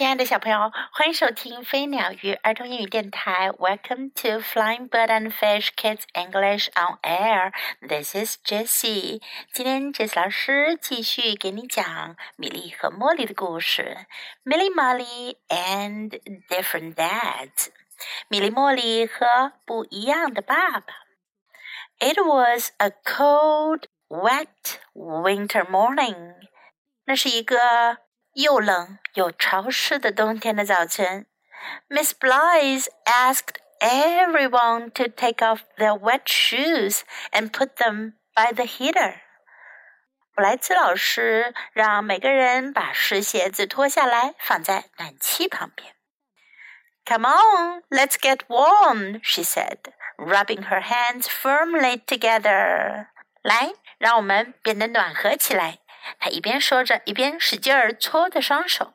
亲爱的小朋友，欢迎收听飞鸟鱼儿童英语电台。Welcome to Flying Bird and Fish Kids English on Air. This is Jessie. 今天 Jessie 老师继续给你讲米莉和茉莉的故事。Milly Molly and Different Dads. 米莉、茉莉和不一样的爸爸。It was a cold, wet winter morning. 那是一个又冷又潮湿的冬天的早晨，Miss Blythe asked everyone to take off their wet shoes and put them by the heater。布莱兹老师让每个人把湿鞋子脱下来，放在暖气旁边。Come on, let's get warm, she said, rubbing her hands firmly together. 来，让我们变得暖和起来。 他一边说着，一边使劲儿搓着双手。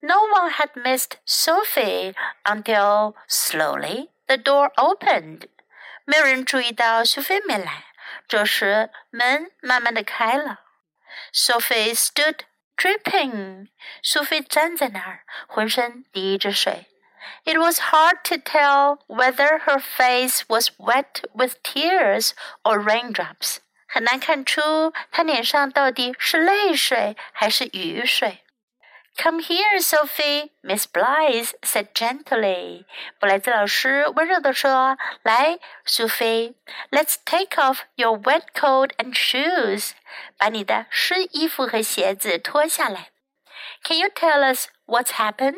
No one had missed Sophie until slowly the door opened。没有人注意到苏菲没来。这时门慢慢的开了。Sophie stood dripping。苏菲站在那儿，浑身滴着水。It was hard to tell whether her face was wet with tears or raindrops. 很难看出他脸上到底是泪水还是雨水。Come here, Sophie, Miss Blythe said gently. 布莱兹老师温柔地说：“来，苏菲，Let's take off your wet coat and shoes. 把你的湿衣服和鞋子脱下来。Can you tell us what's happened?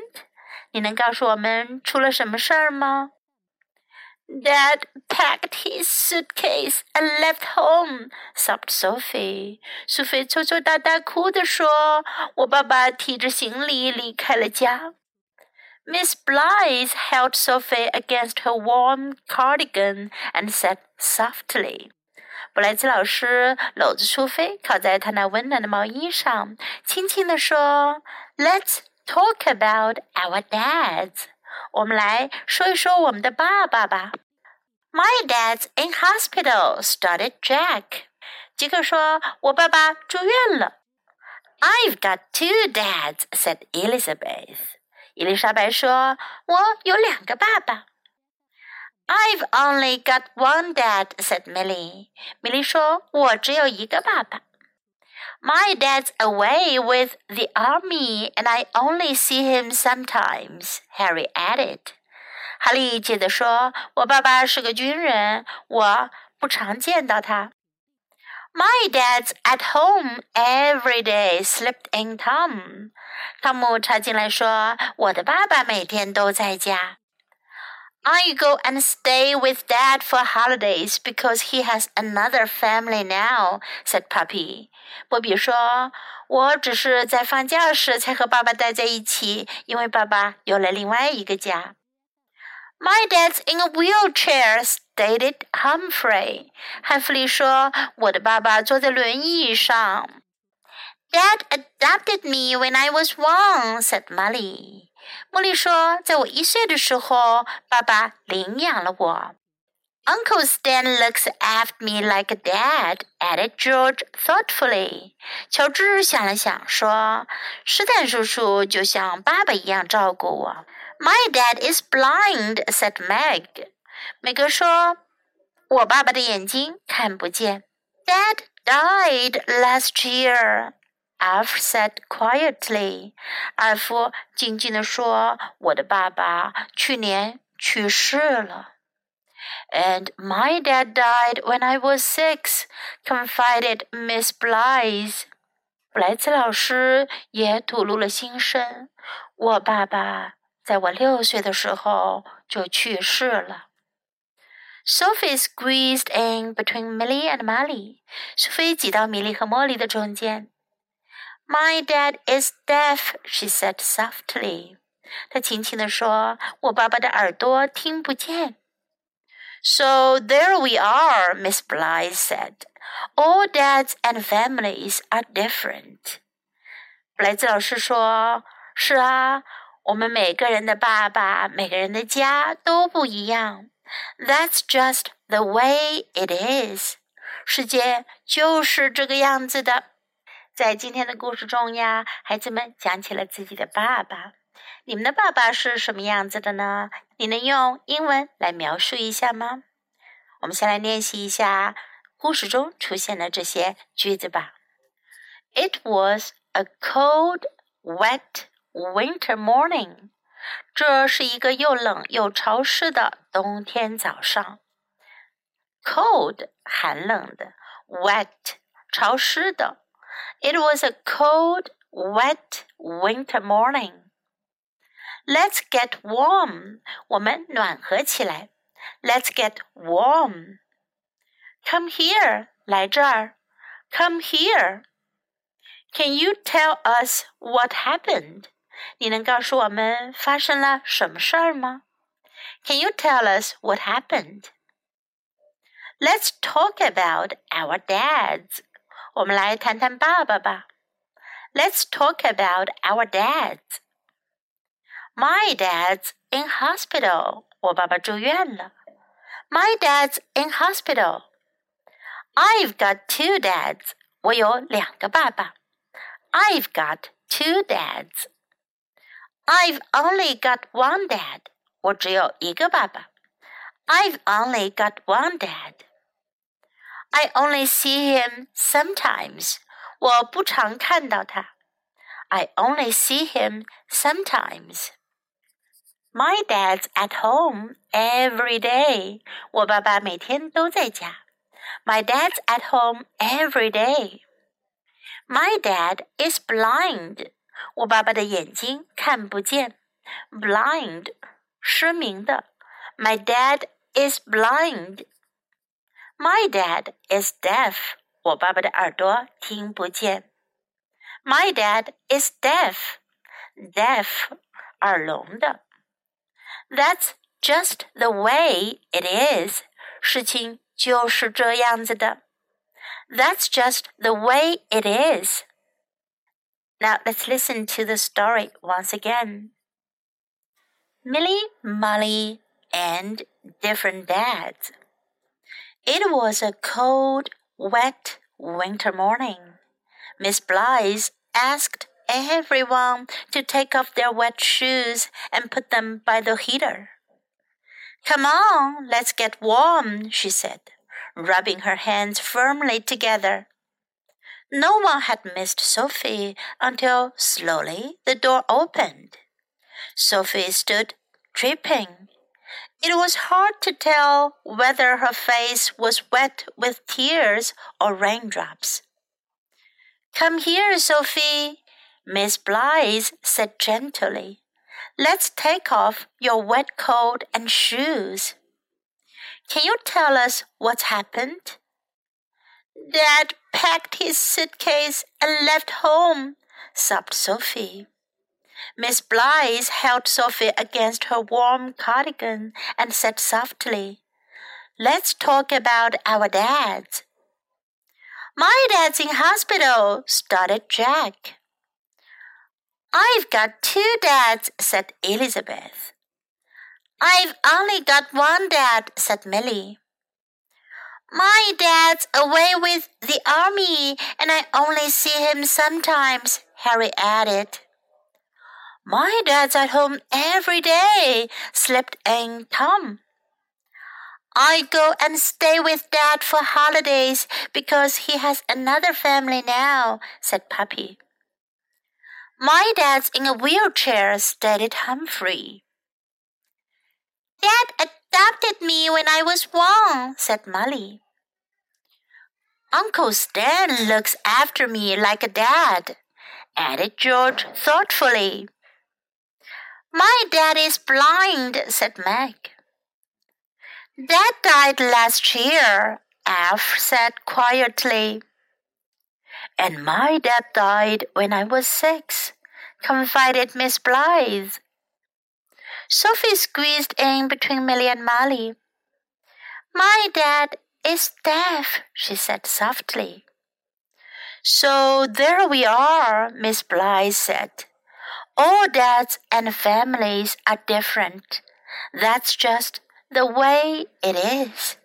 你能告诉我们出了什么事儿吗？” Dad packed his suitcase and left home," sobbed Sophie. 苏菲抽抽搭搭哭地说：“我爸爸提着行李离开了家。” Miss Blythe held Sophie against her warm cardigan and said softly. 布莱兹老师搂着苏菲，靠在她那温暖的毛衣上，轻轻地说：“Let's talk about our dads.” 我们来说一说我们的爸爸吧。 my dad's in hospital," started Jack. 杰克说：“我爸爸住院了。” I've got two dads," said Elizabeth. 伊丽莎白说：“我有两个爸爸。” I've only got one dad," said Milly. 米莉说：“我只有一个爸爸。” My dad's away with the army, and I only see him sometimes," Harry added. 哈利接着说：“我爸爸是个军人，我不常见到他。” My dad's at home every day, slipped in Tom. 汤姆插进来说：“我的爸爸每天都在家。” I go and stay with Dad for holidays because he has another family now," said Puppy. 波比说：“我只是在放假时才和爸爸待在一起，因为爸爸有了另外一个家。” My dad's in a wheelchair," stated Humphrey. 汉弗利说：“我的爸爸坐在轮椅上。” Dad adopted me when I was one," said Molly. 茉莉说：“在我一岁的时候，爸爸领养了我。” Uncle Stan looks after me like a dad," added George thoughtfully. 乔治想了想说：“斯坦叔叔就像爸爸一样照顾我。” My dad is blind," said Meg. 梅格说：“我爸爸的眼睛看不见。” Dad died last year. Alf said quietly. 阿夫静静地说：“我的爸爸去年去世了。” And my dad died when I was six, confided Miss Blythe. 布莱兹老师也吐露了心声：“我爸爸 在我六岁的时候就去世了。Sophie squeezed in between Milly and Molly。苏菲挤到米莉和茉莉的中间。My dad is deaf, she said softly。她轻轻地说：“我爸爸的耳朵听不见。” So there we are, Miss Blythe said. All dads and families are different. 布莱兹老师说：“是啊，我们每个人的爸爸、每个人的家都不一样。That's just the way it is. 世界就是这个样子的。”在今天的故事中呀，孩子们讲起了自己的爸爸。你们的爸爸是什么样子的呢？你能用英文来描述一下吗？我们先来练习一下故事中出现的这些句子吧。It was a cold, wet winter morning. 这是一个又冷又潮湿的冬天早上。Cold 寒冷的，wet 潮湿的。It was a cold, wet winter morning. Let's get warm. 我们暖和起来。Let's get warm. Come here. 来这儿。Come here. Can you tell us what happened? 你能告诉我们发生了什么事儿吗？Can you tell us what happened? Let's talk about our dads. 我们来谈谈爸爸吧。Let's talk about our dads. My dad's in hospital. 我爸爸住院了。My dad's in hospital. I've got two dads. 我有两个爸爸。I've got two dads. I've only got one dad. 我只有一个爸爸。I've only got one dad. I only see him sometimes. 我不常看到他。I only see him sometimes. My dad's at home every day. 我爸爸每天都在家。My dad's at home every day. My dad is blind. 我爸爸的眼睛看不见，blind，失明的。My dad is blind. My dad is deaf. 我爸爸的耳朵听不见。My dad is deaf. Deaf，耳聋的。That's just the way it is. 事情就是这样子的。That's just the way it is. Now let's listen to the story once again. Milly, Molly, and different dads. It was a cold, wet winter morning. Miss Blythe asked everyone to take off their wet shoes and put them by the heater. Come on, let's get warm, she said, rubbing her hands firmly together. No one had missed Sophie until slowly the door opened. Sophie stood dripping. It was hard to tell whether her face was wet with tears or raindrops. Come here, Sophie, Miss Blythe said gently. Let's take off your wet coat and shoes. Can you tell us what's happened? Dad packed his suitcase and left home, sobbed Sophie. Miss Blythe held Sophie against her warm cardigan and said softly, Let's talk about our dads. My dad's in hospital, started Jack. I've got two dads, said Elizabeth. I've only got one dad, said Milly. My dad's away with the army, and I only see him sometimes, Harry added. My dad's at home every day, slipped in Tom. I go and stay with Dad for holidays because he has another family now, said Poppy. My dad's in a wheelchair, stated Humphrey. Dad adopted me when I was one, said Molly. Uncle Stan looks after me like a dad, added George thoughtfully. My dad is blind, said Meg. Dad died last year, Alf said quietly. And my dad died when I was six, confided Miss Blythe. Sophie squeezed in between Milly and Molly. My dad is deaf, she said softly. So there we are, Miss Blythe said. All dads and families are different. That's just the way it is.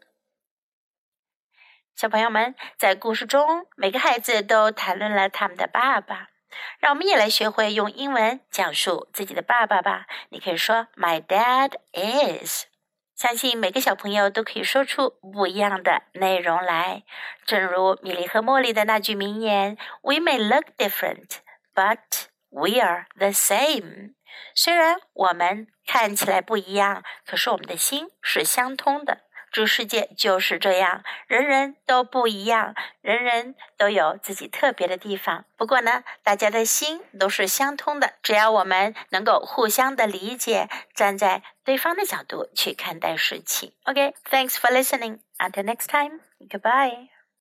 小朋友们，在故事中，每个孩子都谈论了他们的爸爸。让我们也来学会用英文讲述自己的爸爸吧。你可以说 My dad is。相信每个小朋友都可以说出不一样的内容来。正如米莉和茉莉的那句名言：“We may look different, but we are the same。”虽然我们看起来不一样，可是我们的心是相通的。这世界就是这样，人人都不一样，人人都有自己特别的地方。不过呢，大家的心都是相通的。只要我们能够互相的理解，站在对方的角度去看待事情。OK，thanks for listening. Until next time. Goodbye.